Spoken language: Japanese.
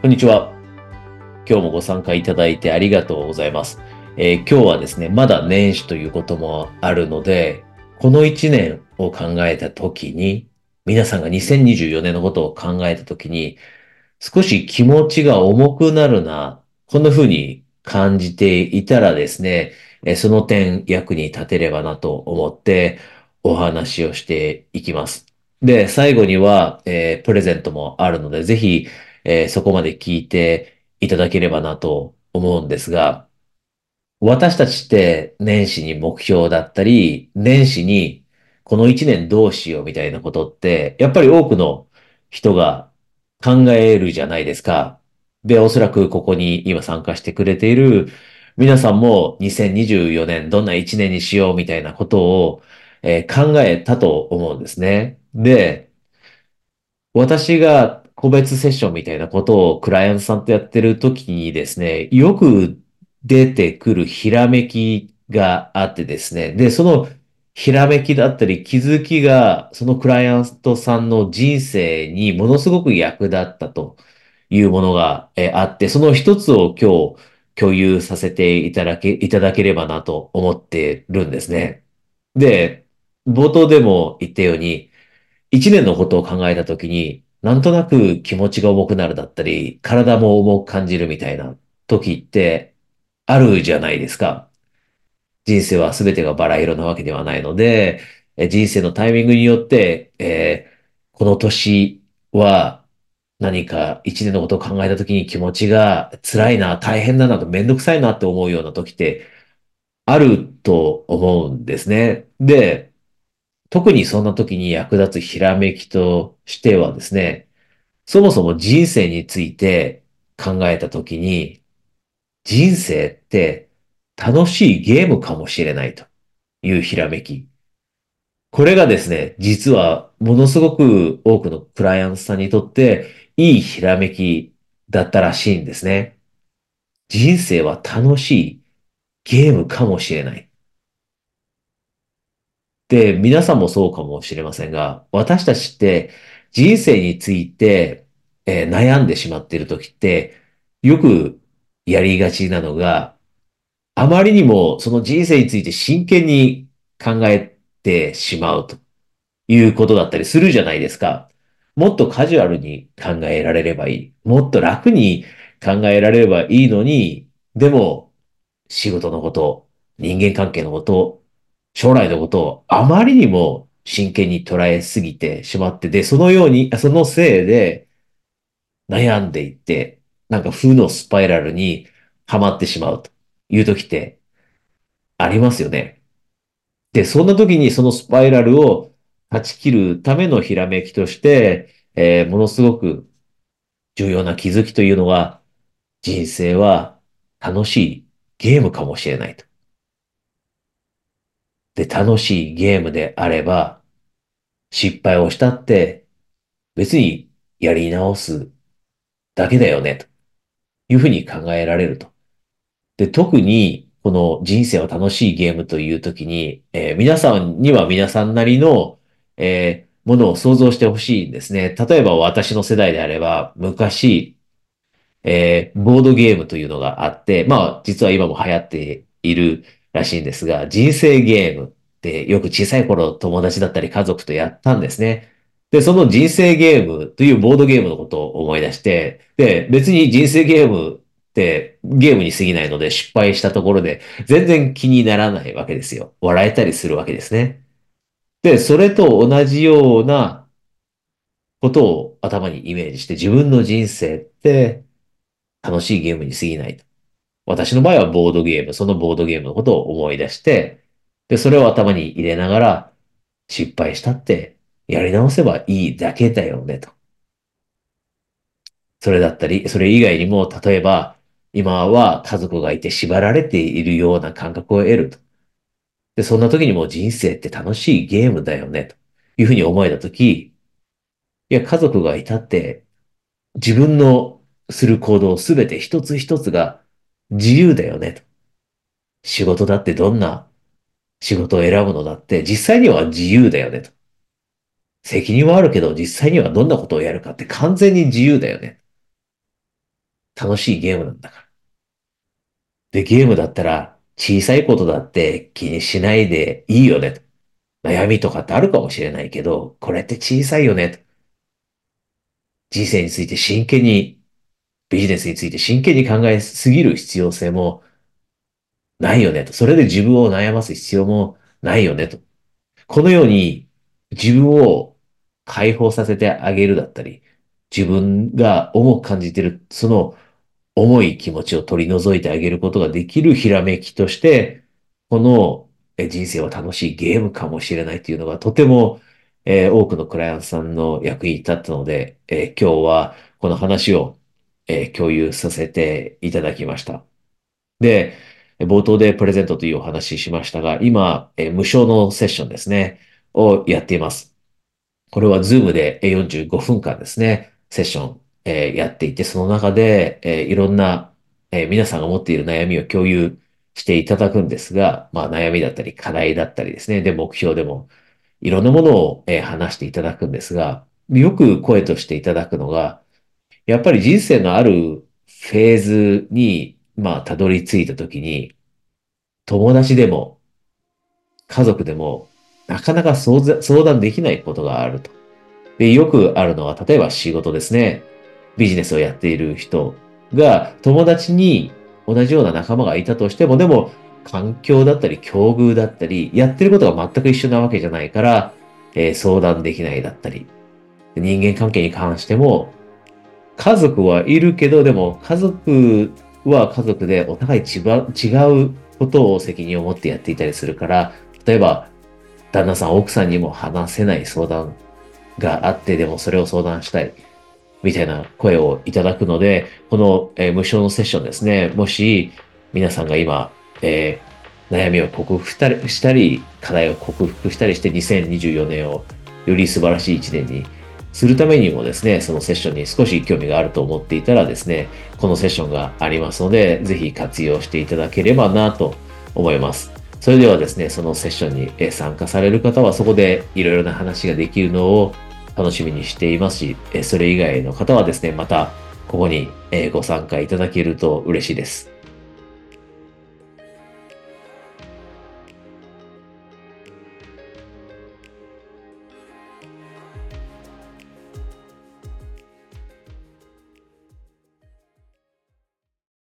こんにちは。今日もご参加いただいてありがとうございます。えー今日はですね、まだ年始ということもあるので、この1年を考えたときに、皆さんが2024年のことを考えたときに、少し気持ちが重くなるな、こんな風に感じていたらですね、その点役に立てればなと思ってお話をしていきます。で、最後には、えープレゼントもあるので、ぜひ、えーそこまで聞いていただければなと思うんですが、私たちって年始に目標だったり、年始にこの一年どうしようみたいなことって、やっぱり多くの人が考えるじゃないですか。で、おそらくここに今参加してくれている皆さんも2024年どんな一年にしようみたいなことを、えー考えたと思うんですね。で、私が個別セッションみたいなことをクライアントさんとやってる時にですね、よく出てくるひらめきがあってですね、で、そのひらめきだったり気づきが、そのクライアントさんの人生にものすごく役立ったというものがえあって、その一つを今日共有させていただけ、いただければなと思ってるんですね。で、冒頭でも言ったように、一年のことを考えたときに、なんとなく気持ちが重くなるだったり、体も重く感じるみたいな時ってあるじゃないですか。人生は全てがバラ色なわけではないので、人生のタイミングによって、えーこの年は何か一年のことを考えた時に気持ちが辛いな、大変だなと、めんどくさいなって思うような時ってあると思うんですね。で、特にそんな時に役立つひらめきとしてはですね、そもそも人生について考えた時に、人生って楽しいゲームかもしれないというひらめき。これがですね、実はものすごく多くのクライアントさんにとっていいひらめきだったらしいんですね。人生は楽しいゲームかもしれない。で、皆さんもそうかもしれませんが、私たちって人生について、えー悩んでしまっている時って、よくやりがちなのが、あまりにもその人生について真剣に考えてしまうということだったりするじゃないですか。もっとカジュアルに考えられればいい。もっと楽に考えられればいいのに、でも仕事のこと、人間関係のこと、将来のことをあまりにも真剣に捉えすぎてしまって、で、そのように、そのせいで悩んでいって、なんか負のスパイラルにはまってしまうという時ってありますよね。で、そんな時にそのスパイラルを断ち切るためのひらめきとして、えーものすごく重要な気づきというのは、人生は楽しいゲームかもしれないと。で、楽しいゲームであれば、失敗をしたって、別にやり直すだけだよね、というふうに考えられると。で、特に、この人生は楽しいゲームというときに、えー皆さんには皆さんなりの、えーものを想像してほしいんですね。例えば私の世代であれば、昔、えーボードゲームというのがあって、まあ、実は今も流行っているらしいんですが、人生ゲームってよく小さい頃友達だったり家族とやったんですね。で、その人生ゲームというボードゲームのことを思い出して、で、別に人生ゲームってゲームに過ぎないので失敗したところで全然気にならないわけですよ。笑えたりするわけですね。で、それと同じようなことを頭にイメージして自分の人生って楽しいゲームに過ぎないと。私の場合はボードゲーム、そのボードゲームのことを思い出して、で、それを頭に入れながら失敗したってやり直せばいいだけだよねと。それだったり、それ以外にも、例えば、今は家族がいて縛られているような感覚を得ると。で、そんな時にも人生って楽しいゲームだよね、というふうに思えた時、いや、家族がいたって、自分のする行動すべて一つ一つが自由だよね、仕事だってどんな仕事を選ぶのだって実際には自由だよね、と。責任はあるけど実際にはどんなことをやるかって完全に自由だよね。楽しいゲームなんだから。で、ゲームだったら小さいことだって気にしないでいいよねと。悩みとかってあるかもしれないけど、これって小さいよねと。人生について真剣に、ビジネスについて真剣に考えすぎる必要性もないよねと。それで自分を悩ます必要もないよねと。このように自分を解放させてあげるだったり、自分が重く感じている、その重い気持ちを取り除いてあげることができるひらめきとして、この人生は楽しいゲームかもしれないというのがとても、えー、多くのクライアントさんの役に立ったので、えー、今日はこの話を、えー、共有させていただきました。で、冒頭でプレゼントというお話ししましたが、今、え無償のセッションですね、をやっています。これは Zoom で45分間ですね、セッション、えやっていて、その中で、えいろんな、え皆さんが持っている悩みを共有していただくんですが、まあ悩みだったり課題だったりですね、で、目標でも、いろんなものを、え話していただくんですが、よく声としていただくのが、やっぱり人生のあるフェーズにまあ、たどり着いたときに、友達でも、家族でも、なかなか相談できないことがあると。で、よくあるのは、例えば仕事ですね。ビジネスをやっている人が、友達に同じような仲間がいたとしても、でも、環境だったり、境遇だったり、やってることが全く一緒なわけじゃないから、えー、相談できないだったり、人間関係に関しても、家族はいるけど、でも家族は家族でお互い違うことを責任を持ってやっていたりするから、例えば、旦那さん、奥さんにも話せない相談があって、でもそれを相談したい、みたいな声をいただくので、この、えー、無償のセッションですね、もし皆さんが今、えー、悩みを克服したり、課題を克服したりして2024年をより素晴らしい一年にするためにもですね、そのセッションに少し興味があると思っていたらですね、このセッションがありますので、ぜひ活用していただければなと思います。それではですね、そのセッションに参加される方はそこでいろいろな話ができるのを楽しみにしていますし、それ以外の方はですね、またここにご参加いただけると嬉しいです。